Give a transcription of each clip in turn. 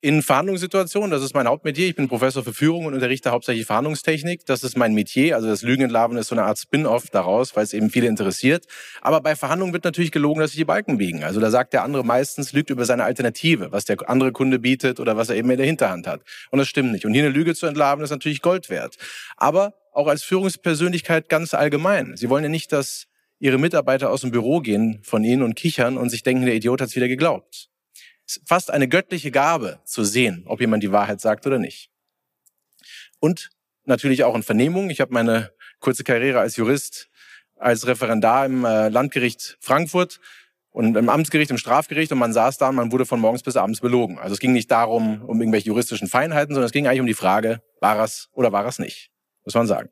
in Verhandlungssituationen, das ist mein Hauptmetier. Ich bin Professor für Führung und unterrichte hauptsächlich Verhandlungstechnik. Das ist mein Metier. Also das Lügen entlarven ist so eine Art Spin-off daraus, weil es eben viele interessiert. Aber bei Verhandlungen wird natürlich gelogen, dass sich die Balken biegen. Also da sagt der andere meistens, lügt über seine Alternative, was der andere Kunde bietet oder was er eben in der Hinterhand hat. Und das stimmt nicht. Und hier eine Lüge zu entlarven, ist natürlich Gold wert. Aber auch als Führungspersönlichkeit ganz allgemein. Sie wollen ja nicht, dass Ihre Mitarbeiter aus dem Büro gehen von Ihnen und kichern und sich denken, der Idiot hat es wieder geglaubt fast eine göttliche Gabe zu sehen, ob jemand die Wahrheit sagt oder nicht. Und natürlich auch in Vernehmungen. Ich habe meine kurze Karriere als Jurist, als Referendar im äh, Landgericht Frankfurt und im Amtsgericht, im Strafgericht und man saß da und man wurde von morgens bis abends belogen. Also es ging nicht darum, um irgendwelche juristischen Feinheiten, sondern es ging eigentlich um die Frage, war es oder war es nicht, muss man sagen.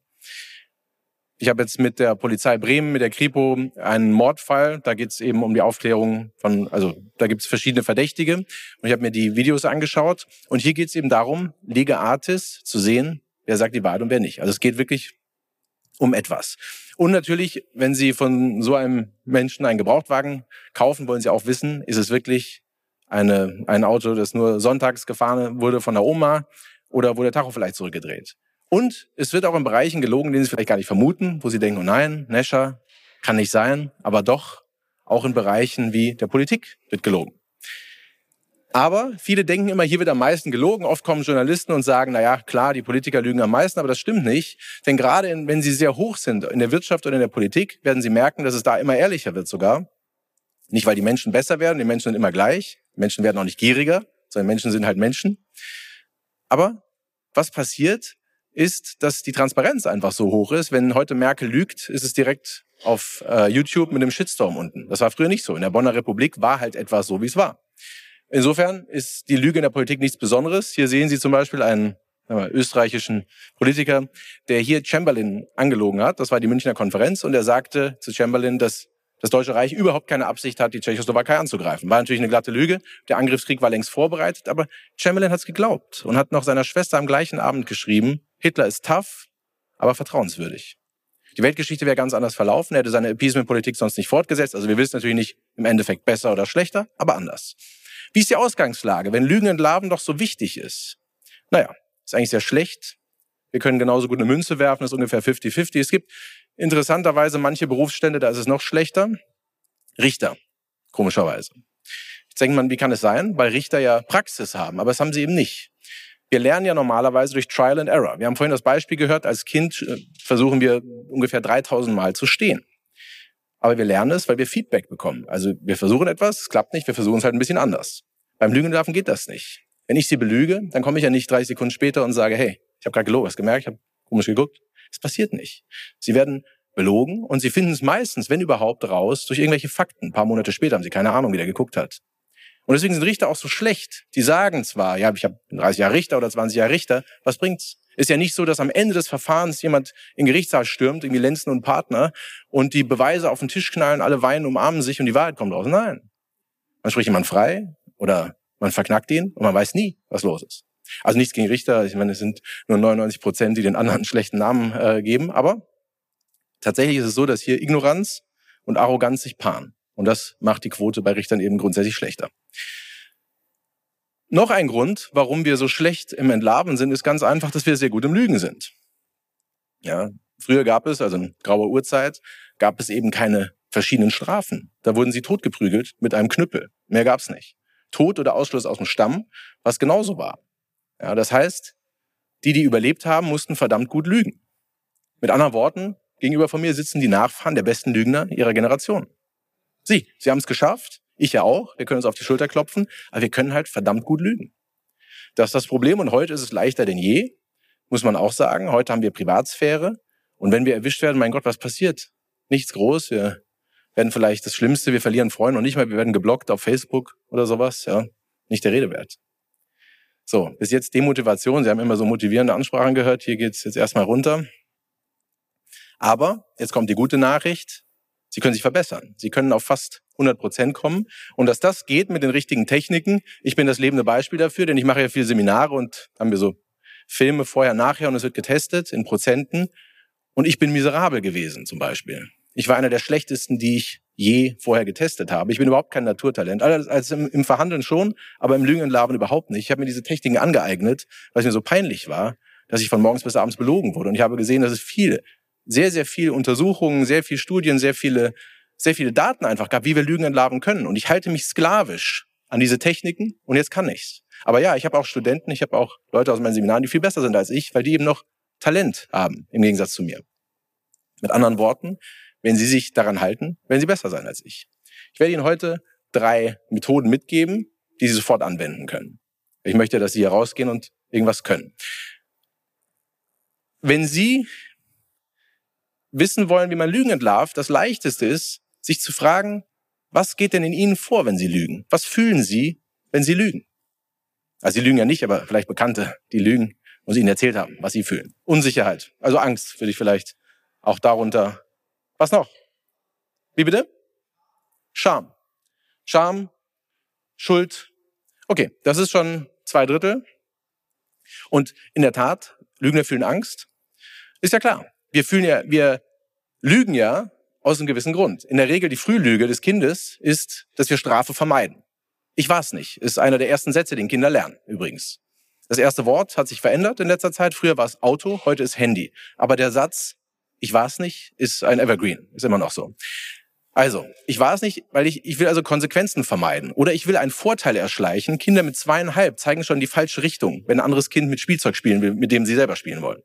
Ich habe jetzt mit der Polizei Bremen, mit der Kripo einen Mordfall. Da geht es eben um die Aufklärung von, also da gibt es verschiedene Verdächtige. Und ich habe mir die Videos angeschaut. Und hier geht es eben darum, Lega Artis zu sehen, wer sagt die Wahrheit und wer nicht. Also es geht wirklich um etwas. Und natürlich, wenn Sie von so einem Menschen einen Gebrauchtwagen kaufen, wollen Sie auch wissen, ist es wirklich eine, ein Auto, das nur sonntags gefahren wurde von der Oma oder wurde der Tacho vielleicht zurückgedreht. Und es wird auch in Bereichen gelogen, den Sie vielleicht gar nicht vermuten, wo Sie denken, oh nein, Nescher kann nicht sein, aber doch auch in Bereichen wie der Politik wird gelogen. Aber viele denken immer, hier wird am meisten gelogen. Oft kommen Journalisten und sagen, na ja, klar, die Politiker lügen am meisten, aber das stimmt nicht. Denn gerade in, wenn sie sehr hoch sind in der Wirtschaft oder in der Politik, werden sie merken, dass es da immer ehrlicher wird sogar. Nicht, weil die Menschen besser werden, die Menschen sind immer gleich. Menschen werden auch nicht gieriger, sondern Menschen sind halt Menschen. Aber was passiert, ist, dass die Transparenz einfach so hoch ist. Wenn heute Merkel lügt, ist es direkt auf äh, YouTube mit einem Shitstorm unten. Das war früher nicht so. In der Bonner Republik war halt etwas so, wie es war. Insofern ist die Lüge in der Politik nichts Besonderes. Hier sehen Sie zum Beispiel einen österreichischen Politiker, der hier Chamberlain angelogen hat. Das war die Münchner Konferenz und er sagte zu Chamberlain, dass das Deutsche Reich überhaupt keine Absicht hat, die Tschechoslowakei anzugreifen. War natürlich eine glatte Lüge. Der Angriffskrieg war längst vorbereitet, aber Chamberlain hat es geglaubt und hat noch seiner Schwester am gleichen Abend geschrieben, Hitler ist tough, aber vertrauenswürdig. Die Weltgeschichte wäre ganz anders verlaufen. Er hätte seine Appeasement-Politik sonst nicht fortgesetzt. Also wir wissen natürlich nicht im Endeffekt besser oder schlechter, aber anders. Wie ist die Ausgangslage, wenn Lügen entlarven doch so wichtig ist? Naja, ist eigentlich sehr schlecht. Wir können genauso gut eine Münze werfen, das ist ungefähr 50-50. Es gibt interessanterweise manche Berufsstände, da ist es noch schlechter. Richter, komischerweise. Jetzt denkt man, wie kann es sein? Weil Richter ja Praxis haben, aber das haben sie eben nicht. Wir lernen ja normalerweise durch Trial and Error. Wir haben vorhin das Beispiel gehört, als Kind äh, versuchen wir ungefähr 3000 Mal zu stehen. Aber wir lernen es, weil wir Feedback bekommen. Also wir versuchen etwas, es klappt nicht, wir versuchen es halt ein bisschen anders. Beim Lügenlarven geht das nicht. Wenn ich sie belüge, dann komme ich ja nicht 30 Sekunden später und sage, hey, ich habe gerade gelogen, hast gemerkt, ich habe komisch geguckt. Es passiert nicht. Sie werden belogen und sie finden es meistens, wenn überhaupt, raus durch irgendwelche Fakten. Ein paar Monate später haben sie keine Ahnung, wie der geguckt hat. Und deswegen sind Richter auch so schlecht. Die sagen zwar, ja, ich habe 30 Jahre Richter oder 20 Jahre Richter, was bringt's? Ist ja nicht so, dass am Ende des Verfahrens jemand in den Gerichtssaal stürmt, irgendwie Lenzen und Partner, und die Beweise auf den Tisch knallen, alle weinen, umarmen sich und die Wahrheit kommt raus. Nein. Man spricht jemand frei oder man verknackt ihn und man weiß nie, was los ist. Also nichts gegen Richter, ich meine, es sind nur 99 Prozent, die den anderen schlechten Namen äh, geben, aber tatsächlich ist es so, dass hier Ignoranz und Arroganz sich paaren. Und das macht die Quote bei Richtern eben grundsätzlich schlechter. Noch ein Grund, warum wir so schlecht im Entlarven sind, ist ganz einfach, dass wir sehr gut im Lügen sind. Ja, früher gab es, also in grauer Urzeit, gab es eben keine verschiedenen Strafen. Da wurden sie totgeprügelt mit einem Knüppel. Mehr gab's nicht. Tod oder Ausschluss aus dem Stamm, was genauso war. Ja, das heißt, die, die überlebt haben, mussten verdammt gut lügen. Mit anderen Worten, gegenüber von mir sitzen die Nachfahren der besten Lügner ihrer Generation. Sie, sie haben es geschafft, ich ja auch, wir können uns auf die Schulter klopfen, aber wir können halt verdammt gut lügen. Das ist das Problem und heute ist es leichter denn je, muss man auch sagen. Heute haben wir Privatsphäre und wenn wir erwischt werden, mein Gott, was passiert? Nichts groß, wir werden vielleicht das Schlimmste, wir verlieren Freunde und nicht mehr, wir werden geblockt auf Facebook oder sowas, ja. nicht der Rede wert. So, bis jetzt Demotivation. Sie haben immer so motivierende Ansprachen gehört. Hier geht's jetzt erstmal runter. Aber jetzt kommt die gute Nachricht. Sie können sich verbessern. Sie können auf fast 100 Prozent kommen. Und dass das geht mit den richtigen Techniken, ich bin das lebende Beispiel dafür, denn ich mache ja viele Seminare und haben wir so Filme vorher, nachher und es wird getestet in Prozenten. Und ich bin miserabel gewesen zum Beispiel. Ich war einer der schlechtesten, die ich je vorher getestet habe. Ich bin überhaupt kein Naturtalent. Also im, Verhandeln schon, aber im Lügen überhaupt nicht. Ich habe mir diese Techniken angeeignet, weil es mir so peinlich war, dass ich von morgens bis abends belogen wurde. Und ich habe gesehen, dass es viele, sehr, sehr viele Untersuchungen, sehr viele Studien, sehr viele, sehr viele Daten einfach gab, wie wir Lügen entlarven können. Und ich halte mich sklavisch an diese Techniken und jetzt kann ich's. Aber ja, ich habe auch Studenten, ich habe auch Leute aus meinen Seminaren, die viel besser sind als ich, weil die eben noch Talent haben im Gegensatz zu mir. Mit anderen Worten, wenn Sie sich daran halten, werden Sie besser sein als ich. Ich werde Ihnen heute drei Methoden mitgeben, die Sie sofort anwenden können. Ich möchte, dass Sie hier rausgehen und irgendwas können. Wenn Sie wissen wollen, wie man Lügen entlarvt, das leichteste ist, sich zu fragen, was geht denn in Ihnen vor, wenn Sie lügen? Was fühlen Sie, wenn Sie lügen? Also Sie lügen ja nicht, aber vielleicht Bekannte, die lügen und Sie Ihnen erzählt haben, was Sie fühlen. Unsicherheit, also Angst würde ich vielleicht auch darunter. Was noch? Wie bitte? Scham. Scham, Schuld. Okay, das ist schon zwei Drittel. Und in der Tat, Lügner fühlen Angst. Ist ja klar. Wir fühlen ja, wir lügen ja aus einem gewissen Grund. In der Regel die Frühlüge des Kindes ist, dass wir Strafe vermeiden. Ich weiß nicht, ist einer der ersten Sätze, den Kinder lernen, übrigens. Das erste Wort hat sich verändert in letzter Zeit. Früher war es Auto, heute ist Handy. Aber der Satz, ich weiß nicht, ist ein Evergreen, ist immer noch so. Also, ich weiß nicht, weil ich, ich will also Konsequenzen vermeiden. Oder ich will einen Vorteil erschleichen. Kinder mit zweieinhalb zeigen schon die falsche Richtung, wenn ein anderes Kind mit Spielzeug spielen will, mit dem sie selber spielen wollen.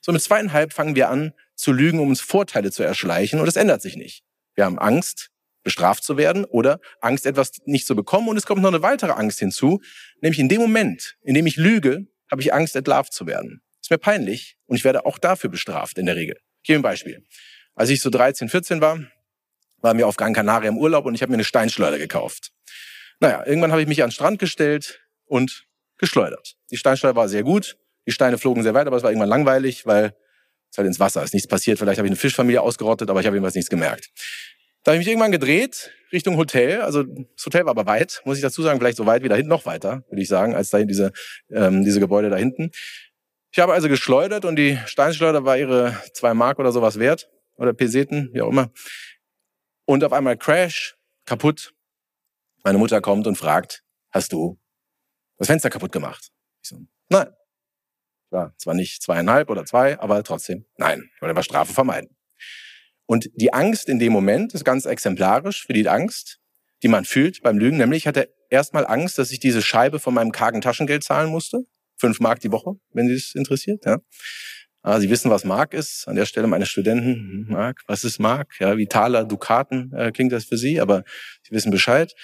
So mit zweieinhalb fangen wir an zu lügen, um uns Vorteile zu erschleichen und es ändert sich nicht. Wir haben Angst, bestraft zu werden oder Angst, etwas nicht zu bekommen und es kommt noch eine weitere Angst hinzu, nämlich in dem Moment, in dem ich lüge, habe ich Angst, entlarvt zu werden. Ist mir peinlich und ich werde auch dafür bestraft in der Regel. Ich gebe ein Beispiel. Als ich so 13, 14 war, war mir auf Gran Canaria im Urlaub und ich habe mir eine Steinschleuder gekauft. Naja, irgendwann habe ich mich an den Strand gestellt und geschleudert. Die Steinschleuder war sehr gut, die Steine flogen sehr weit, aber es war irgendwann langweilig, weil es halt ins Wasser ist. Nichts passiert. Vielleicht habe ich eine Fischfamilie ausgerottet, aber ich habe jedenfalls nichts gemerkt. Da habe ich mich irgendwann gedreht Richtung Hotel. Also das Hotel war aber weit, muss ich dazu sagen, vielleicht so weit wie da hinten, noch weiter, würde ich sagen, als da diese, ähm, diese Gebäude da hinten. Ich habe also geschleudert und die Steinschleuder war ihre zwei Mark oder sowas wert oder Peseten, wie auch immer. Und auf einmal Crash, kaputt. Meine Mutter kommt und fragt, hast du das Fenster kaputt gemacht? Ich so, nein. War zwar nicht zweieinhalb oder zwei, aber trotzdem, nein, ich wollte aber Strafe vermeiden. Und die Angst in dem Moment ist ganz exemplarisch für die Angst, die man fühlt beim Lügen. Nämlich hatte er erstmal Angst, dass ich diese Scheibe von meinem kargen Taschengeld zahlen musste. Fünf Mark die Woche, wenn Sie es interessiert. Ja. Ah, Sie wissen, was Mark ist. An der Stelle meine Studenten, Mark, was ist Mark? Ja, wie Taler, Dukaten äh, klingt das für Sie, aber Sie wissen Bescheid.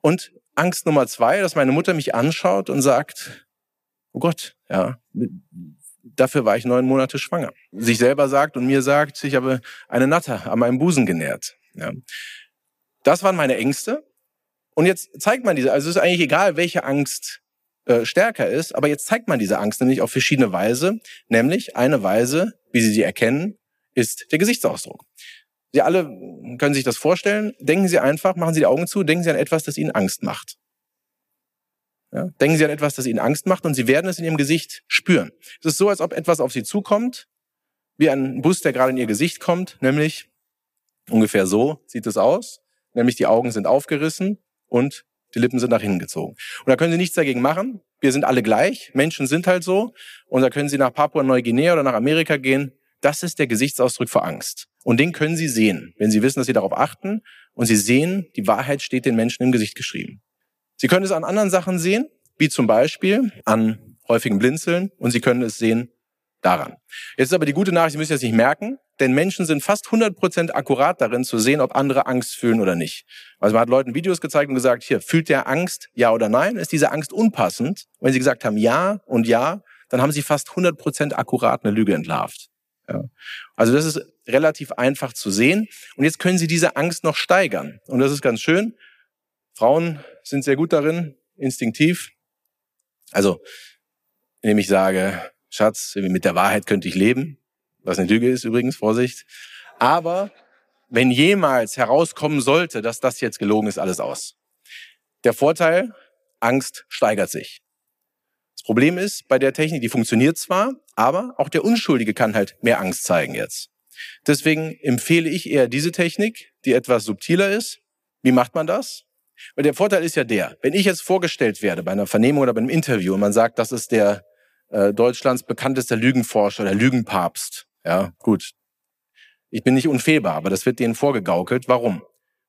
Und Angst Nummer zwei, dass meine Mutter mich anschaut und sagt, oh Gott, ja, Dafür war ich neun Monate schwanger. Sich selber sagt und mir sagt, ich habe eine Natter an meinem Busen genährt. Ja. Das waren meine Ängste. Und jetzt zeigt man diese, also es ist eigentlich egal, welche Angst äh, stärker ist, aber jetzt zeigt man diese Angst nämlich auf verschiedene Weise. Nämlich eine Weise, wie Sie sie erkennen, ist der Gesichtsausdruck. Sie alle können sich das vorstellen. Denken Sie einfach, machen Sie die Augen zu, denken Sie an etwas, das Ihnen Angst macht. Ja? Denken Sie an etwas, das Ihnen Angst macht und Sie werden es in Ihrem Gesicht spüren. Es ist so, als ob etwas auf Sie zukommt, wie ein Bus, der gerade in Ihr Gesicht kommt, nämlich ungefähr so sieht es aus, nämlich die Augen sind aufgerissen und die Lippen sind nach hinten gezogen. Und da können Sie nichts dagegen machen. Wir sind alle gleich. Menschen sind halt so. Und da können Sie nach Papua-Neuguinea oder nach Amerika gehen. Das ist der Gesichtsausdruck vor Angst. Und den können Sie sehen, wenn Sie wissen, dass Sie darauf achten. Und Sie sehen, die Wahrheit steht den Menschen im Gesicht geschrieben. Sie können es an anderen Sachen sehen, wie zum Beispiel an häufigem Blinzeln und Sie können es sehen daran. Jetzt ist aber die gute Nachricht, Sie müssen das nicht merken, denn Menschen sind fast 100% akkurat darin zu sehen, ob andere Angst fühlen oder nicht. Also man hat Leuten Videos gezeigt und gesagt, hier, fühlt der Angst, ja oder nein? Ist diese Angst unpassend? Und wenn sie gesagt haben, ja und ja, dann haben sie fast 100% akkurat eine Lüge entlarvt. Ja. Also das ist relativ einfach zu sehen. Und jetzt können Sie diese Angst noch steigern. Und das ist ganz schön. Frauen sind sehr gut darin, instinktiv. Also, indem ich sage, Schatz, mit der Wahrheit könnte ich leben, was eine Lüge ist übrigens, Vorsicht. Aber wenn jemals herauskommen sollte, dass das jetzt gelogen ist, alles aus. Der Vorteil, Angst steigert sich. Das Problem ist, bei der Technik, die funktioniert zwar, aber auch der Unschuldige kann halt mehr Angst zeigen jetzt. Deswegen empfehle ich eher diese Technik, die etwas subtiler ist. Wie macht man das? Weil der Vorteil ist ja der, wenn ich jetzt vorgestellt werde bei einer Vernehmung oder bei einem Interview und man sagt, das ist der äh, Deutschlands bekanntester Lügenforscher, der Lügenpapst. Ja, gut. Ich bin nicht unfehlbar, aber das wird denen vorgegaukelt. Warum?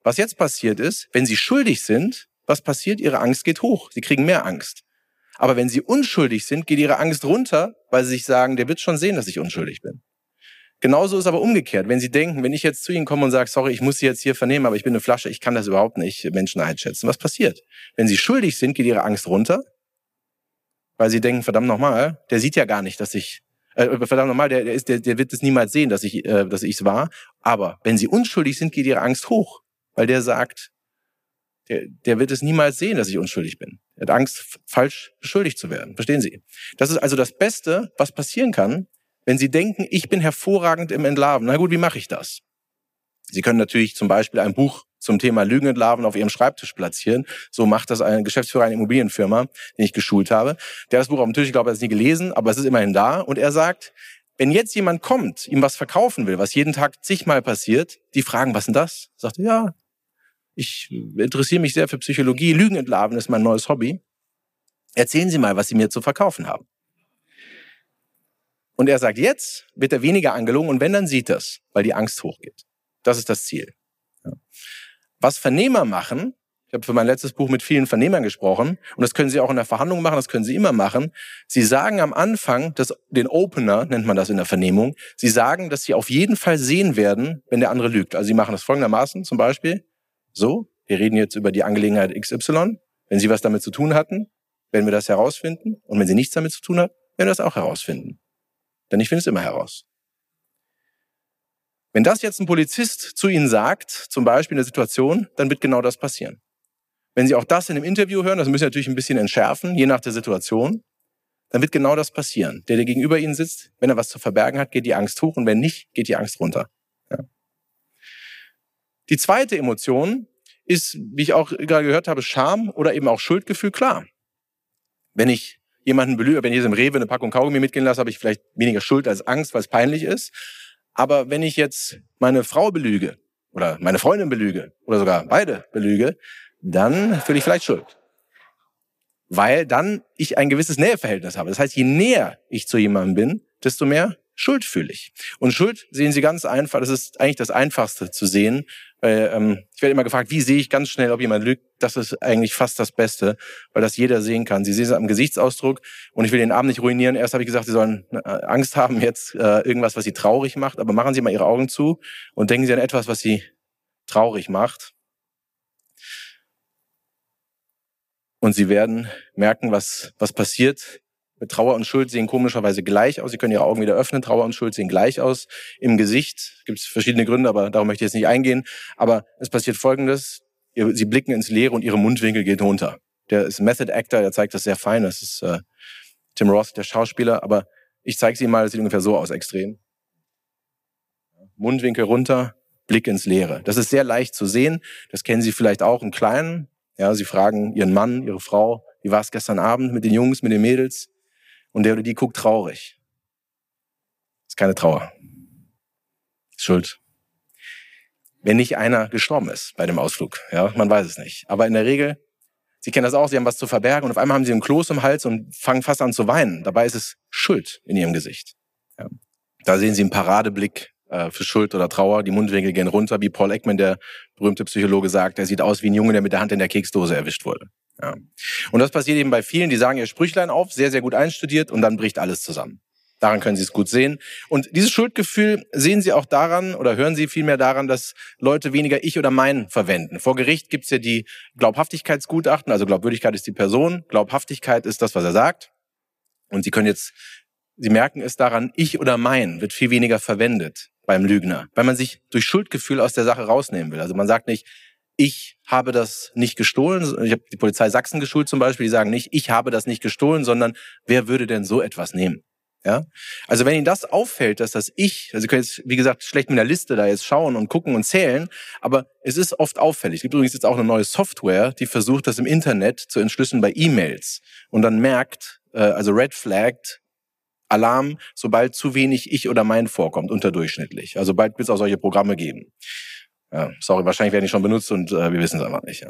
Was jetzt passiert ist, wenn sie schuldig sind, was passiert? Ihre Angst geht hoch. Sie kriegen mehr Angst. Aber wenn sie unschuldig sind, geht ihre Angst runter, weil sie sich sagen, der wird schon sehen, dass ich unschuldig bin. Genauso ist aber umgekehrt. Wenn Sie denken, wenn ich jetzt zu Ihnen komme und sage, sorry, ich muss Sie jetzt hier vernehmen, aber ich bin eine Flasche, ich kann das überhaupt nicht Menschen einschätzen. Was passiert? Wenn Sie schuldig sind, geht Ihre Angst runter, weil Sie denken, verdammt nochmal, der sieht ja gar nicht, dass ich, äh, verdammt nochmal, der, der, ist, der, der wird es niemals sehen, dass ich äh, dass ich's war. Aber wenn Sie unschuldig sind, geht Ihre Angst hoch, weil der sagt, der, der wird es niemals sehen, dass ich unschuldig bin. Er hat Angst, falsch beschuldigt zu werden. Verstehen Sie? Das ist also das Beste, was passieren kann, wenn Sie denken, ich bin hervorragend im Entlarven. Na gut, wie mache ich das? Sie können natürlich zum Beispiel ein Buch zum Thema Lügenentlarven auf Ihrem Schreibtisch platzieren. So macht das ein Geschäftsführer einer Immobilienfirma, den ich geschult habe. Der hat das Buch auf dem Tisch, ich glaube, er hat es nie gelesen, aber es ist immerhin da. Und er sagt, wenn jetzt jemand kommt, ihm was verkaufen will, was jeden Tag zigmal passiert, die fragen, was denn das? Sagt er, ja, ich interessiere mich sehr für Psychologie. Lügenentlarven ist mein neues Hobby. Erzählen Sie mal, was Sie mir zu verkaufen haben. Und er sagt, jetzt wird er weniger angelogen und wenn, dann sieht das, weil die Angst hochgeht. Das ist das Ziel. Was Vernehmer machen, ich habe für mein letztes Buch mit vielen Vernehmern gesprochen und das können Sie auch in der Verhandlung machen, das können Sie immer machen. Sie sagen am Anfang, das, den Opener nennt man das in der Vernehmung, Sie sagen, dass Sie auf jeden Fall sehen werden, wenn der andere lügt. Also Sie machen das folgendermaßen zum Beispiel, so, wir reden jetzt über die Angelegenheit XY. Wenn Sie was damit zu tun hatten, werden wir das herausfinden und wenn Sie nichts damit zu tun hat, werden wir das auch herausfinden. Denn ich finde es immer heraus. Wenn das jetzt ein Polizist zu Ihnen sagt, zum Beispiel in der Situation, dann wird genau das passieren. Wenn Sie auch das in einem Interview hören, das müssen Sie natürlich ein bisschen entschärfen, je nach der Situation, dann wird genau das passieren. Der, der gegenüber Ihnen sitzt, wenn er was zu verbergen hat, geht die Angst hoch und wenn nicht, geht die Angst runter. Ja. Die zweite Emotion ist, wie ich auch gerade gehört habe, Scham oder eben auch Schuldgefühl. Klar, wenn ich jemanden belüge, wenn ich jetzt im Rewe eine Packung Kaugummi mitgehen lasse, habe ich vielleicht weniger Schuld als Angst, weil es peinlich ist. Aber wenn ich jetzt meine Frau belüge oder meine Freundin belüge oder sogar beide belüge, dann fühle ich vielleicht Schuld. Weil dann ich ein gewisses Näheverhältnis habe. Das heißt, je näher ich zu jemandem bin, desto mehr Schuld fühle ich. Und Schuld sehen Sie ganz einfach, das ist eigentlich das Einfachste zu sehen. Weil, ähm, ich werde immer gefragt, wie sehe ich ganz schnell, ob jemand lügt. Das ist eigentlich fast das Beste, weil das jeder sehen kann. Sie sehen es am Gesichtsausdruck und ich will den Abend nicht ruinieren. Erst habe ich gesagt, Sie sollen äh, Angst haben, jetzt äh, irgendwas, was Sie traurig macht. Aber machen Sie mal Ihre Augen zu und denken Sie an etwas, was Sie traurig macht. Und Sie werden merken, was, was passiert, Trauer und Schuld sehen komischerweise gleich aus. Sie können Ihre Augen wieder öffnen. Trauer und Schuld sehen gleich aus. Im Gesicht gibt es verschiedene Gründe, aber darum möchte ich jetzt nicht eingehen. Aber es passiert Folgendes. Sie blicken ins Leere und Ihre Mundwinkel geht runter. Der ist Method Actor, der zeigt das sehr fein. Das ist äh, Tim Roth, der Schauspieler. Aber ich zeige es Ihnen mal, das sieht ungefähr so aus, extrem. Mundwinkel runter, Blick ins Leere. Das ist sehr leicht zu sehen. Das kennen Sie vielleicht auch im Kleinen. Ja, Sie fragen Ihren Mann, Ihre Frau, wie war es gestern Abend mit den Jungs, mit den Mädels? Und der oder die guckt traurig. ist keine Trauer. Ist Schuld. Wenn nicht einer gestorben ist bei dem Ausflug. Ja, man weiß es nicht. Aber in der Regel, Sie kennen das auch, Sie haben was zu verbergen und auf einmal haben Sie einen Kloß im Hals und fangen fast an zu weinen. Dabei ist es Schuld in Ihrem Gesicht. Ja. Da sehen Sie einen Paradeblick äh, für Schuld oder Trauer. Die Mundwinkel gehen runter, wie Paul Ekman, der berühmte Psychologe, sagt. Er sieht aus wie ein Junge, der mit der Hand in der Keksdose erwischt wurde. Ja. Und das passiert eben bei vielen, die sagen ihr Sprüchlein auf, sehr, sehr gut einstudiert und dann bricht alles zusammen. Daran können Sie es gut sehen. Und dieses Schuldgefühl sehen Sie auch daran oder hören Sie vielmehr daran, dass Leute weniger ich oder mein verwenden. Vor Gericht gibt es ja die Glaubhaftigkeitsgutachten, also Glaubwürdigkeit ist die Person, Glaubhaftigkeit ist das, was er sagt. Und Sie können jetzt, Sie merken es daran, ich oder mein wird viel weniger verwendet beim Lügner, weil man sich durch Schuldgefühl aus der Sache rausnehmen will. Also man sagt nicht, ich habe das nicht gestohlen. Ich habe die Polizei Sachsen geschult zum Beispiel, die sagen nicht, ich habe das nicht gestohlen, sondern wer würde denn so etwas nehmen? Ja? Also wenn Ihnen das auffällt, dass das Ich, also Sie können jetzt, wie gesagt, schlecht mit der Liste da jetzt schauen und gucken und zählen, aber es ist oft auffällig. Es gibt übrigens jetzt auch eine neue Software, die versucht, das im Internet zu entschlüsseln bei E-Mails und dann merkt, äh, also red flagged, Alarm, sobald zu wenig Ich oder Mein vorkommt, unterdurchschnittlich. Also bald wird es auch solche Programme geben. Ja, sorry, wahrscheinlich werden die schon benutzt und äh, wir wissen es einfach nicht. Ja.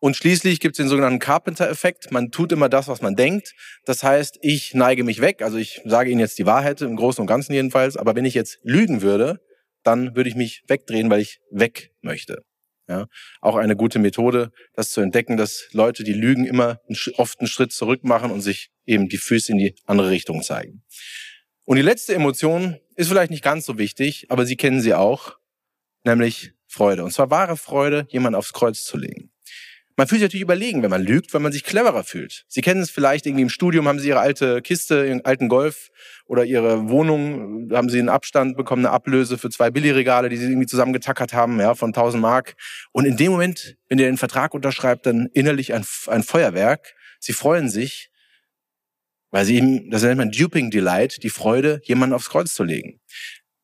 Und schließlich gibt es den sogenannten Carpenter-Effekt. Man tut immer das, was man denkt. Das heißt, ich neige mich weg. Also ich sage Ihnen jetzt die Wahrheit, im Großen und Ganzen jedenfalls. Aber wenn ich jetzt lügen würde, dann würde ich mich wegdrehen, weil ich weg möchte. Ja, auch eine gute Methode, das zu entdecken, dass Leute, die lügen, immer oft einen Schritt zurück machen und sich eben die Füße in die andere Richtung zeigen. Und die letzte Emotion ist vielleicht nicht ganz so wichtig, aber Sie kennen sie auch, nämlich Freude. Und zwar wahre Freude, jemand aufs Kreuz zu legen. Man fühlt sich natürlich überlegen, wenn man lügt, weil man sich cleverer fühlt. Sie kennen es vielleicht irgendwie im Studium, haben Sie Ihre alte Kiste, Ihren alten Golf oder Ihre Wohnung, haben Sie einen Abstand bekommen, eine Ablöse für zwei Billigregale, die Sie irgendwie zusammengetackert haben, ja, von 1000 Mark. Und in dem Moment, wenn ihr den Vertrag unterschreibt, dann innerlich ein, ein Feuerwerk. Sie freuen sich, weil sie eben, das nennt man Duping Delight, die Freude, jemanden aufs Kreuz zu legen.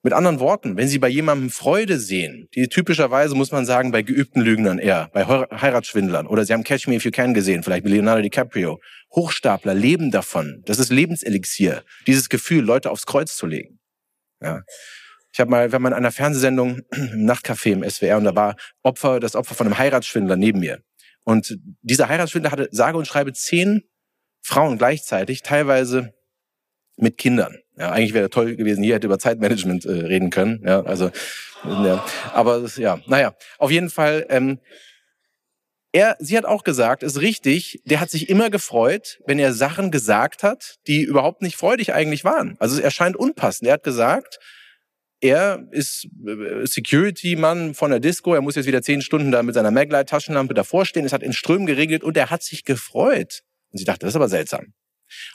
Mit anderen Worten, wenn Sie bei jemandem Freude sehen, die typischerweise muss man sagen bei geübten Lügnern eher, bei Heiratsschwindlern oder Sie haben Catch Me If You Can gesehen, vielleicht mit Leonardo DiCaprio. Hochstapler leben davon. Das ist Lebenselixier, dieses Gefühl, Leute aufs Kreuz zu legen. Ja. Ich habe mal, wir haben in einer Fernsehsendung im Nachtcafé im SWR und da war Opfer, das Opfer von einem Heiratsschwindler neben mir. Und dieser Heiratsschwindler hatte sage und schreibe zehn Frauen gleichzeitig, teilweise mit Kindern. Ja, eigentlich wäre toll gewesen, hier hätte über Zeitmanagement äh, reden können. Ja, also, ja, aber ja, naja, auf jeden Fall. Ähm, er, sie hat auch gesagt, ist richtig, der hat sich immer gefreut, wenn er Sachen gesagt hat, die überhaupt nicht freudig eigentlich waren. Also es erscheint unpassend. Er hat gesagt, er ist äh, Security-Mann von der Disco, er muss jetzt wieder zehn Stunden da mit seiner Maglite-Taschenlampe davor stehen, es hat in Strömen geregelt und er hat sich gefreut. Und sie dachte, das ist aber seltsam.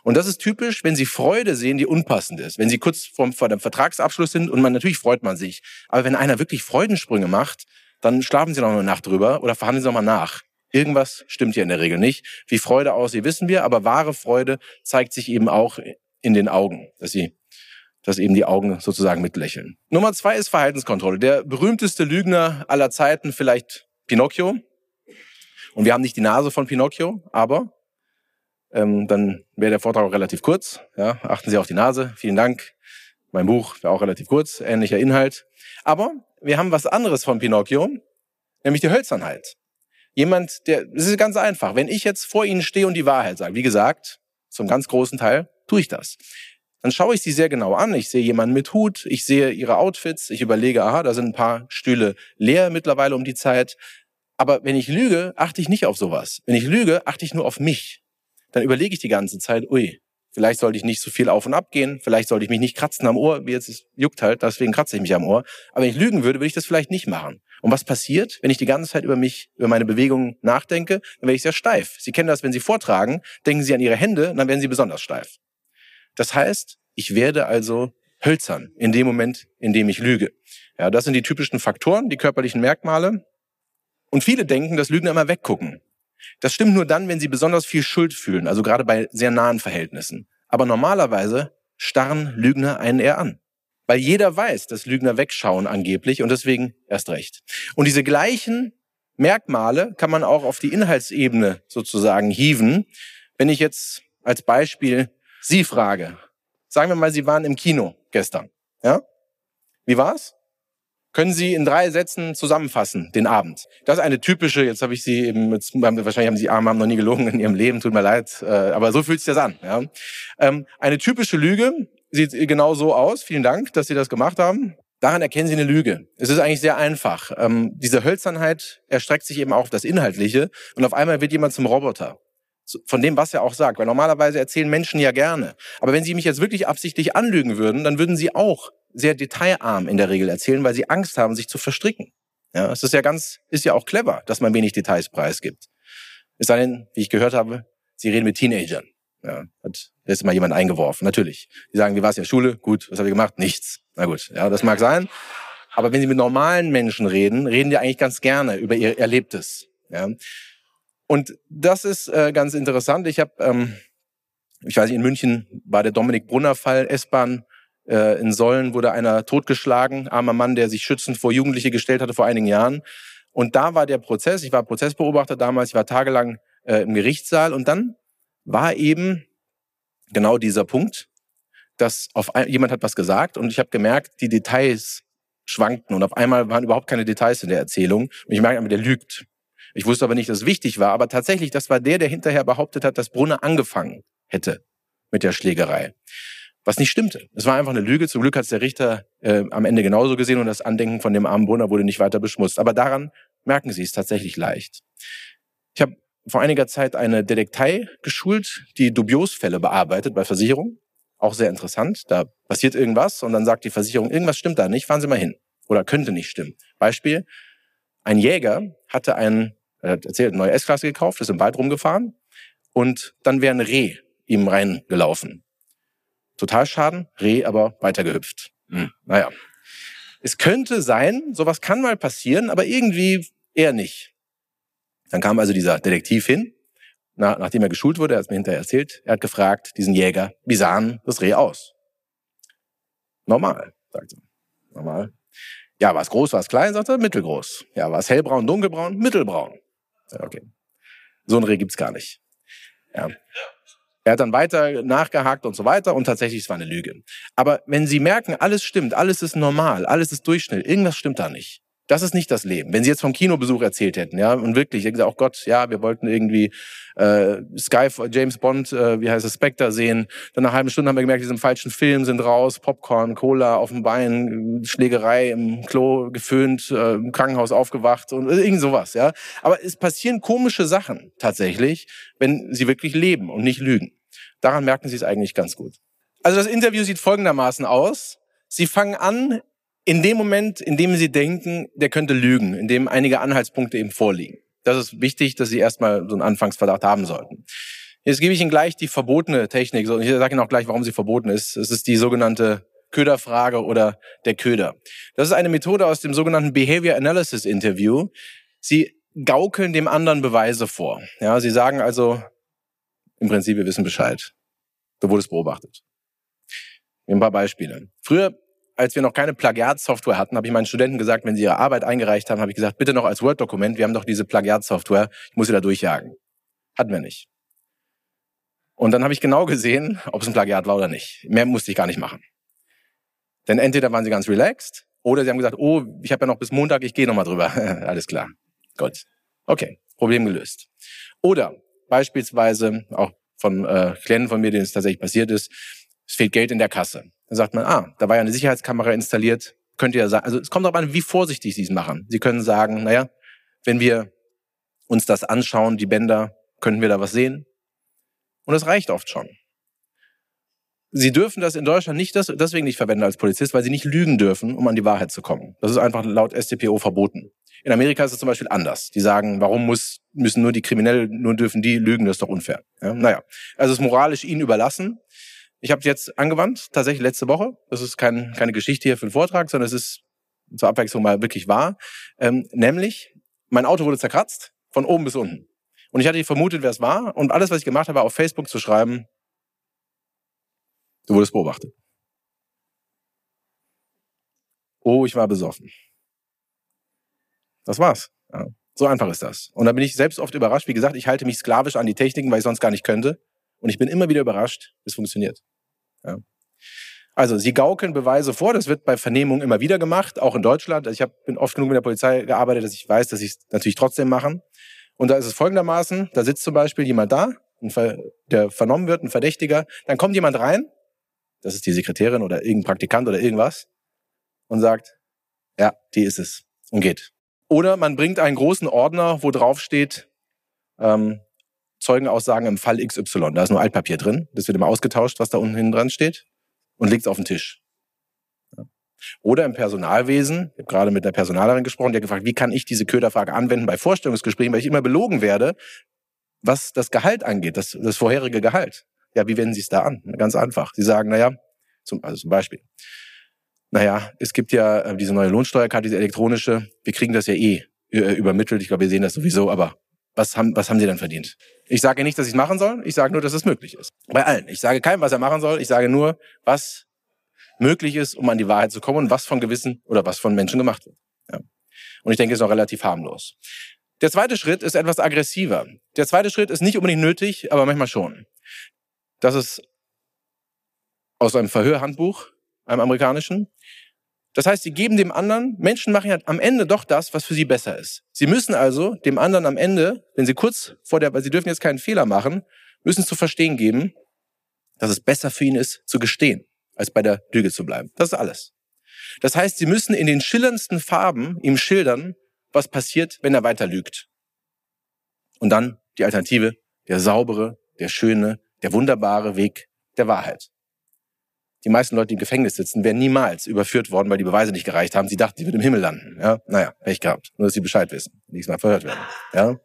Und das ist typisch, wenn Sie Freude sehen, die unpassend ist. Wenn Sie kurz vor, vor dem Vertragsabschluss sind und man natürlich freut man sich. Aber wenn einer wirklich Freudensprünge macht, dann schlafen Sie noch eine Nacht drüber oder verhandeln Sie noch mal nach. Irgendwas stimmt hier in der Regel nicht. Wie Freude aussieht, wissen wir, aber wahre Freude zeigt sich eben auch in den Augen, dass sie, dass eben die Augen sozusagen mitlächeln. Nummer zwei ist Verhaltenskontrolle. Der berühmteste Lügner aller Zeiten, vielleicht Pinocchio. Und wir haben nicht die Nase von Pinocchio, aber ähm, dann wäre der Vortrag auch relativ kurz. Ja, achten Sie auf die Nase. Vielen Dank. Mein Buch wäre auch relativ kurz, ähnlicher Inhalt. Aber wir haben was anderes von Pinocchio, nämlich die Hölzernheit. Jemand, der, es ist ganz einfach. Wenn ich jetzt vor Ihnen stehe und die Wahrheit sage, wie gesagt, zum ganz großen Teil tue ich das. Dann schaue ich sie sehr genau an. Ich sehe jemanden mit Hut, ich sehe ihre Outfits, ich überlege, aha, da sind ein paar Stühle leer mittlerweile um die Zeit. Aber wenn ich lüge, achte ich nicht auf sowas. Wenn ich lüge, achte ich nur auf mich dann überlege ich die ganze Zeit, ui, vielleicht sollte ich nicht so viel auf und ab gehen, vielleicht sollte ich mich nicht kratzen am Ohr, wie jetzt es juckt halt, deswegen kratze ich mich am Ohr. Aber wenn ich lügen würde, würde ich das vielleicht nicht machen. Und was passiert, wenn ich die ganze Zeit über mich, über meine Bewegungen nachdenke? Dann werde ich sehr steif. Sie kennen das, wenn Sie vortragen, denken Sie an Ihre Hände, dann werden Sie besonders steif. Das heißt, ich werde also hölzern in dem Moment, in dem ich lüge. Ja, das sind die typischen Faktoren, die körperlichen Merkmale. Und viele denken, dass Lügen immer weggucken. Das stimmt nur dann, wenn sie besonders viel Schuld fühlen, also gerade bei sehr nahen Verhältnissen. Aber normalerweise starren Lügner einen eher an. Weil jeder weiß, dass Lügner wegschauen angeblich und deswegen erst recht. Und diese gleichen Merkmale kann man auch auf die Inhaltsebene sozusagen hieven. Wenn ich jetzt als Beispiel Sie frage, sagen wir mal, Sie waren im Kino gestern, ja? Wie war's? Können Sie in drei Sätzen zusammenfassen, den Abend? Das ist eine typische, jetzt habe ich Sie eben, jetzt, wahrscheinlich haben Sie Arme haben noch nie gelogen in Ihrem Leben, tut mir leid, äh, aber so fühlt sich das an. Ja? Ähm, eine typische Lüge sieht genau so aus. Vielen Dank, dass Sie das gemacht haben. Daran erkennen Sie eine Lüge. Es ist eigentlich sehr einfach. Ähm, diese Hölzernheit erstreckt sich eben auch auf das Inhaltliche und auf einmal wird jemand zum Roboter von dem, was er auch sagt. Weil normalerweise erzählen Menschen ja gerne. Aber wenn sie mich jetzt wirklich absichtlich anlügen würden, dann würden sie auch sehr detailarm in der Regel erzählen, weil sie Angst haben, sich zu verstricken. Ja, es ist ja ganz, ist ja auch clever, dass man wenig Details preisgibt. Es sei denn, wie ich gehört habe, sie reden mit Teenagern. Ja, hat letztes Mal jemand eingeworfen, natürlich. Die sagen, wie war es in der Schule? Gut, was habe ich gemacht? Nichts. Na gut, ja, das mag sein. Aber wenn Sie mit normalen Menschen reden, reden die eigentlich ganz gerne über ihr Erlebtes. Ja? Und das ist äh, ganz interessant. Ich habe, ähm, ich weiß nicht, in München war der Dominik Brunner Fall, S-Bahn äh, in Sollen wurde einer totgeschlagen, armer Mann, der sich schützend vor Jugendliche gestellt hatte vor einigen Jahren. Und da war der Prozess, ich war Prozessbeobachter damals, ich war tagelang äh, im Gerichtssaal und dann war eben genau dieser Punkt, dass auf ein, jemand hat was gesagt und ich habe gemerkt, die Details schwankten und auf einmal waren überhaupt keine Details in der Erzählung und ich merke, der lügt. Ich wusste aber nicht, dass es wichtig war, aber tatsächlich, das war der, der hinterher behauptet hat, dass Brunner angefangen hätte mit der Schlägerei was nicht stimmte. Es war einfach eine Lüge. Zum Glück hat es der Richter äh, am Ende genauso gesehen und das Andenken von dem armen Brunner wurde nicht weiter beschmutzt. Aber daran merken Sie es tatsächlich leicht. Ich habe vor einiger Zeit eine Detektei geschult, die Dubiosfälle bearbeitet bei Versicherungen. Auch sehr interessant. Da passiert irgendwas und dann sagt die Versicherung, irgendwas stimmt da nicht, fahren Sie mal hin. Oder könnte nicht stimmen. Beispiel, ein Jäger hatte ein, er hat erzählt, eine neue S-Klasse gekauft, ist im Wald rumgefahren und dann wäre ein Reh ihm reingelaufen. Totalschaden, Reh aber weitergehüpft. Hm, naja. Es könnte sein, sowas kann mal passieren, aber irgendwie eher nicht. Dann kam also dieser Detektiv hin, nach, nachdem er geschult wurde, er hat es mir hinterher erzählt, er hat gefragt, diesen Jäger, wie sah das Reh aus? Normal, sagt er. Normal. Ja, war es groß, war es klein, sagt er, mittelgroß. Ja, war es hellbraun, dunkelbraun, mittelbraun. Ja, okay. So ein Reh gibt's gar nicht. Ja. Er hat dann weiter nachgehakt und so weiter und tatsächlich, es war eine Lüge. Aber wenn Sie merken, alles stimmt, alles ist normal, alles ist Durchschnitt, irgendwas stimmt da nicht. Das ist nicht das Leben. Wenn Sie jetzt vom Kinobesuch erzählt hätten, ja, und wirklich, ich gesagt, oh Gott, ja, wir wollten irgendwie äh, Sky, James Bond, äh, wie heißt es, Spectre sehen. Dann nach einer halben Stunde haben wir gemerkt, die sind im falschen Film, sind raus, Popcorn, Cola auf dem Bein, Schlägerei im Klo geföhnt, äh, im Krankenhaus aufgewacht und irgend sowas, ja. Aber es passieren komische Sachen tatsächlich, wenn Sie wirklich leben und nicht lügen. Daran merken Sie es eigentlich ganz gut. Also das Interview sieht folgendermaßen aus. Sie fangen an, in dem Moment, in dem Sie denken, der könnte lügen, in dem einige Anhaltspunkte eben vorliegen. Das ist wichtig, dass Sie erstmal so einen Anfangsverdacht haben sollten. Jetzt gebe ich Ihnen gleich die verbotene Technik. Ich sage Ihnen auch gleich, warum sie verboten ist. Es ist die sogenannte Köderfrage oder der Köder. Das ist eine Methode aus dem sogenannten Behavior Analysis Interview. Sie gaukeln dem anderen Beweise vor. Ja, Sie sagen also, im Prinzip, wir wissen Bescheid. Du wurdest beobachtet. Ein paar Beispiele. Früher, als wir noch keine Plagiatsoftware hatten, habe ich meinen Studenten gesagt, wenn sie ihre Arbeit eingereicht haben, habe ich gesagt, bitte noch als Word-Dokument, wir haben doch diese Plagiatsoftware, ich muss sie da durchjagen. Hatten wir nicht. Und dann habe ich genau gesehen, ob es ein Plagiat war oder nicht. Mehr musste ich gar nicht machen. Denn entweder waren sie ganz relaxed oder sie haben gesagt, oh, ich habe ja noch bis Montag, ich gehe noch mal drüber. Alles klar. Gut. Okay, Problem gelöst. Oder Beispielsweise auch von äh, Klienten von mir, denen es tatsächlich passiert ist, es fehlt Geld in der Kasse. Dann sagt man, ah, da war ja eine Sicherheitskamera installiert. Könnt ihr ja sagen, also es kommt darauf an, wie vorsichtig Sie es machen. Sie können sagen, naja, wenn wir uns das anschauen, die Bänder, könnten wir da was sehen? Und das reicht oft schon. Sie dürfen das in Deutschland nicht deswegen nicht verwenden als Polizist, weil sie nicht lügen dürfen, um an die Wahrheit zu kommen. Das ist einfach laut StPO verboten. In Amerika ist es zum Beispiel anders. Die sagen, warum muss, müssen nur die Kriminellen, nur dürfen die lügen, das ist doch unfair. Ja, naja, also es ist moralisch ihnen überlassen. Ich habe es jetzt angewandt, tatsächlich letzte Woche. Das ist kein, keine Geschichte hier für einen Vortrag, sondern es ist zur Abwechslung mal wirklich wahr. Ähm, nämlich, mein Auto wurde zerkratzt, von oben bis unten. Und ich hatte vermutet, wer es war. Und alles, was ich gemacht habe, auf Facebook zu schreiben, du wurdest beobachtet. Oh, ich war besoffen. Das war's. Ja. So einfach ist das. Und da bin ich selbst oft überrascht. Wie gesagt, ich halte mich sklavisch an die Techniken, weil ich sonst gar nicht könnte. Und ich bin immer wieder überrascht, es funktioniert. Ja. Also, sie gaukeln Beweise vor. Das wird bei Vernehmungen immer wieder gemacht, auch in Deutschland. Also ich hab, bin oft genug mit der Polizei gearbeitet, dass ich weiß, dass sie es natürlich trotzdem machen. Und da ist es folgendermaßen, da sitzt zum Beispiel jemand da, der vernommen wird, ein Verdächtiger. Dann kommt jemand rein, das ist die Sekretärin oder irgendein Praktikant oder irgendwas, und sagt, ja, die ist es, und geht. Oder man bringt einen großen Ordner, wo drauf steht, ähm, Zeugenaussagen im Fall XY. Da ist nur Altpapier drin. Das wird immer ausgetauscht, was da unten hinten dran steht, und legt es auf den Tisch. Oder im Personalwesen, ich habe gerade mit der Personalerin gesprochen, die hat gefragt, wie kann ich diese Köderfrage anwenden bei Vorstellungsgesprächen, weil ich immer belogen werde, was das Gehalt angeht, das, das vorherige Gehalt. Ja, wie wenden Sie es da an? Ganz einfach. Sie sagen, naja, zum, also zum Beispiel, naja, es gibt ja äh, diese neue Lohnsteuerkarte, diese elektronische. Wir kriegen das ja eh äh, übermittelt. Ich glaube, wir sehen das sowieso, aber was haben, was haben sie dann verdient? Ich sage nicht, dass sie es machen sollen. Ich sage nur, dass es möglich ist. Bei allen. Ich sage keinem, was er machen soll. Ich sage nur, was möglich ist, um an die Wahrheit zu kommen und was von Gewissen oder was von Menschen gemacht wird. Ja. Und ich denke, es ist noch relativ harmlos. Der zweite Schritt ist etwas aggressiver. Der zweite Schritt ist nicht unbedingt nötig, aber manchmal schon. Das ist aus einem Verhörhandbuch, einem amerikanischen. Das heißt, sie geben dem anderen, Menschen machen ja am Ende doch das, was für sie besser ist. Sie müssen also dem anderen am Ende, wenn sie kurz vor der, weil sie dürfen jetzt keinen Fehler machen, müssen zu verstehen geben, dass es besser für ihn ist, zu gestehen, als bei der Lüge zu bleiben. Das ist alles. Das heißt, sie müssen in den schillerndsten Farben ihm schildern, was passiert, wenn er weiter lügt. Und dann die Alternative, der saubere, der schöne, der wunderbare Weg der Wahrheit. Die meisten Leute, die im Gefängnis sitzen, wären niemals überführt worden, weil die Beweise nicht gereicht haben. Sie dachten, sie würden im Himmel landen. Ja, naja, Pech gehabt. Nur, dass sie Bescheid wissen. Nächstes Mal verhört werden. Ja.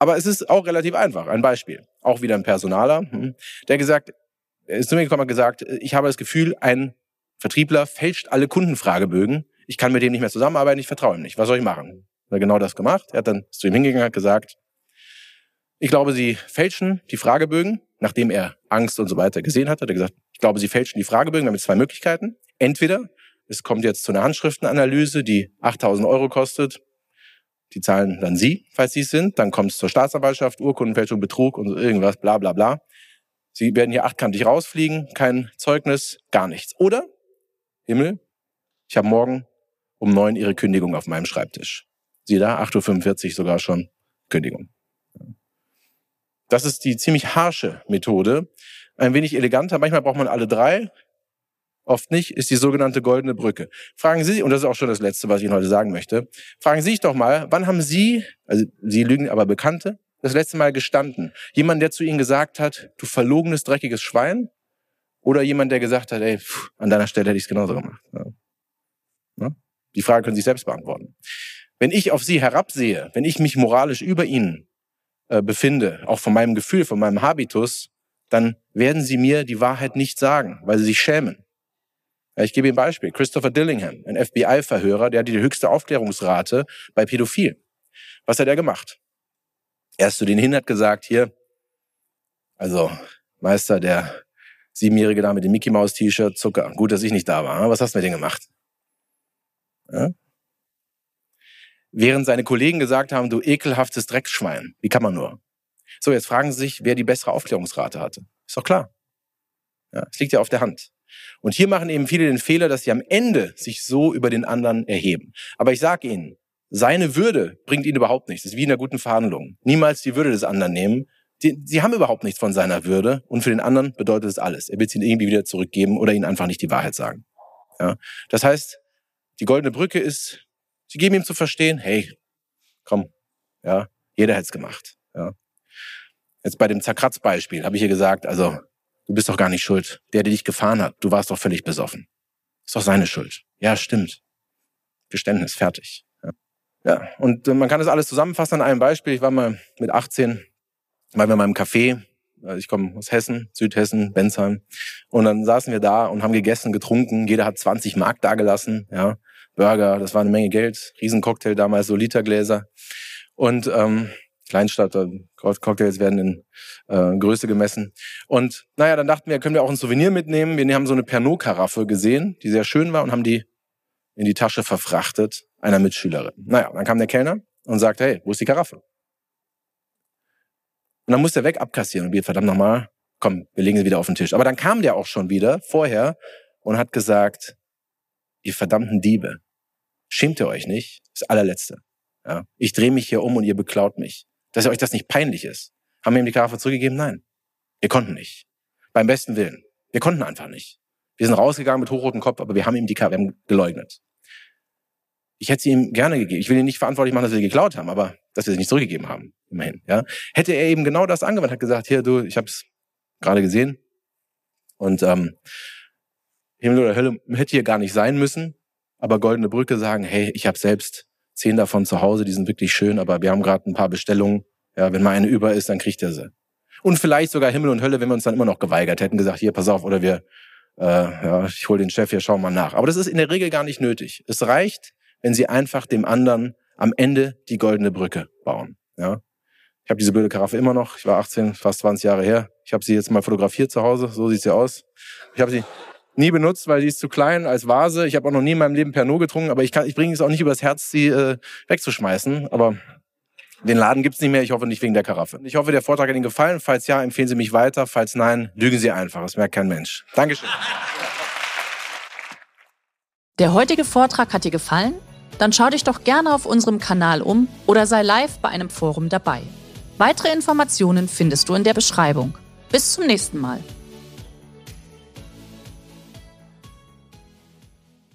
Aber es ist auch relativ einfach. Ein Beispiel. Auch wieder ein Personaler, hm, der gesagt, er ist zu mir gekommen und gesagt, ich habe das Gefühl, ein Vertriebler fälscht alle Kundenfragebögen. Ich kann mit dem nicht mehr zusammenarbeiten, ich vertraue ihm nicht. Was soll ich machen? Er hat genau das gemacht. Er hat dann zu ihm hingegangen und gesagt, ich glaube, Sie fälschen die Fragebögen, nachdem er Angst und so weiter gesehen hat, hat er gesagt, ich glaube, Sie fälschen die Fragebögen. Wir haben jetzt zwei Möglichkeiten. Entweder es kommt jetzt zu einer Handschriftenanalyse, die 8000 Euro kostet. Die zahlen dann Sie, falls Sie es sind. Dann kommt es zur Staatsanwaltschaft, Urkundenfälschung, Betrug und irgendwas, bla bla bla. Sie werden hier achtkantig rausfliegen, kein Zeugnis, gar nichts. Oder, Himmel, ich habe morgen um neun Ihre Kündigung auf meinem Schreibtisch. Sie da, 8.45 Uhr sogar schon Kündigung. Das ist die ziemlich harsche Methode. Ein wenig eleganter, manchmal braucht man alle drei, oft nicht, ist die sogenannte goldene Brücke. Fragen Sie, und das ist auch schon das Letzte, was ich Ihnen heute sagen möchte, fragen Sie sich doch mal, wann haben Sie, also Sie lügen aber Bekannte, das letzte Mal gestanden? Jemand, der zu Ihnen gesagt hat, du verlogenes, dreckiges Schwein? Oder jemand, der gesagt hat, ey, pff, an deiner Stelle hätte ich es genauso gemacht. Ja. Ja? Die Frage können Sie selbst beantworten. Wenn ich auf Sie herabsehe, wenn ich mich moralisch über Ihnen äh, befinde, auch von meinem Gefühl, von meinem Habitus, dann werden Sie mir die Wahrheit nicht sagen, weil Sie sich schämen. Ich gebe Ihnen ein Beispiel. Christopher Dillingham, ein FBI-Verhörer, der hat die höchste Aufklärungsrate bei Pädophilen. Was hat er gemacht? Er ist zu denen hin, hat gesagt, hier, also Meister, der Siebenjährige da mit dem Mickey Mouse T-Shirt, Zucker. Gut, dass ich nicht da war. Was hast du mit denen gemacht? Ja? Während seine Kollegen gesagt haben, du ekelhaftes Drecksschwein. Wie kann man nur? So, jetzt fragen Sie sich, wer die bessere Aufklärungsrate hatte. Ist doch klar. Ja, es liegt ja auf der Hand. Und hier machen eben viele den Fehler, dass sie am Ende sich so über den anderen erheben. Aber ich sage Ihnen, seine Würde bringt Ihnen überhaupt nichts. Das ist wie in einer guten Verhandlung. Niemals die Würde des anderen nehmen. Die, sie haben überhaupt nichts von seiner Würde. Und für den anderen bedeutet es alles. Er wird es Ihnen irgendwie wieder zurückgeben oder Ihnen einfach nicht die Wahrheit sagen. Ja, das heißt, die goldene Brücke ist, Sie geben ihm zu verstehen, hey, komm, ja, jeder hätte es gemacht. Ja. Jetzt bei dem Zerkratz-Beispiel habe ich hier gesagt, also du bist doch gar nicht schuld. Der, der dich gefahren hat, du warst doch völlig besoffen. Ist doch seine Schuld. Ja, stimmt. Geständnis, fertig. Ja, und äh, man kann das alles zusammenfassen an einem Beispiel. Ich war mal mit 18, waren wir mal im Café. Also ich komme aus Hessen, Südhessen, Bensheim. Und dann saßen wir da und haben gegessen, getrunken. Jeder hat 20 Mark dagelassen. Ja, Burger, das war eine Menge Geld. Riesencocktail damals, so Litergläser. Und ähm, Kleinstadt, Cocktails werden in äh, Größe gemessen. Und naja, dann dachten wir, können wir auch ein Souvenir mitnehmen. Wir haben so eine Pernod-Karaffe gesehen, die sehr schön war und haben die in die Tasche verfrachtet einer Mitschülerin. Naja, dann kam der Kellner und sagte, hey, wo ist die Karaffe? Und dann musste er weg abkassieren und wir, verdammt nochmal, komm, wir legen sie wieder auf den Tisch. Aber dann kam der auch schon wieder vorher und hat gesagt, ihr verdammten Diebe, schämt ihr euch nicht? Das allerletzte. Ja, ich drehe mich hier um und ihr beklaut mich. Dass euch das nicht peinlich ist. Haben wir ihm die Karaffe zurückgegeben? Nein. Wir konnten nicht. Beim besten Willen. Wir konnten einfach nicht. Wir sind rausgegangen mit hochrotem Kopf, aber wir haben ihm die Karaffe, wir haben geleugnet. Ich hätte sie ihm gerne gegeben. Ich will ihn nicht verantwortlich machen, dass wir sie geklaut haben, aber dass wir sie nicht zurückgegeben haben. Immerhin. Ja. Hätte er eben genau das angewandt, hat gesagt, hier du, ich habe es gerade gesehen und ähm, Himmel oder Hölle hätte hier gar nicht sein müssen, aber Goldene Brücke sagen, hey, ich habe selbst zehn davon zu Hause, die sind wirklich schön, aber wir haben gerade ein paar Bestellungen. Ja, wenn mal eine über ist, dann kriegt er sie. Und vielleicht sogar Himmel und Hölle, wenn wir uns dann immer noch geweigert hätten, gesagt, hier, pass auf, oder wir äh, ja, ich hole den Chef hier, schau mal nach. Aber das ist in der Regel gar nicht nötig. Es reicht, wenn Sie einfach dem anderen am Ende die goldene Brücke bauen. Ja? Ich habe diese blöde Karaffe immer noch. Ich war 18, fast 20 Jahre her. Ich habe sie jetzt mal fotografiert zu Hause. So sieht sie aus. Ich habe sie nie benutzt, weil die ist zu klein als Vase. Ich habe auch noch nie in meinem Leben Pernod getrunken, aber ich, ich bringe es auch nicht übers Herz, sie äh, wegzuschmeißen. Aber den Laden gibt's nicht mehr. Ich hoffe nicht wegen der Karaffe. Ich hoffe, der Vortrag hat Ihnen gefallen. Falls ja, empfehlen Sie mich weiter. Falls nein, lügen Sie einfach. Das merkt kein Mensch. Dankeschön. Der heutige Vortrag hat dir gefallen? Dann schau dich doch gerne auf unserem Kanal um oder sei live bei einem Forum dabei. Weitere Informationen findest du in der Beschreibung. Bis zum nächsten Mal.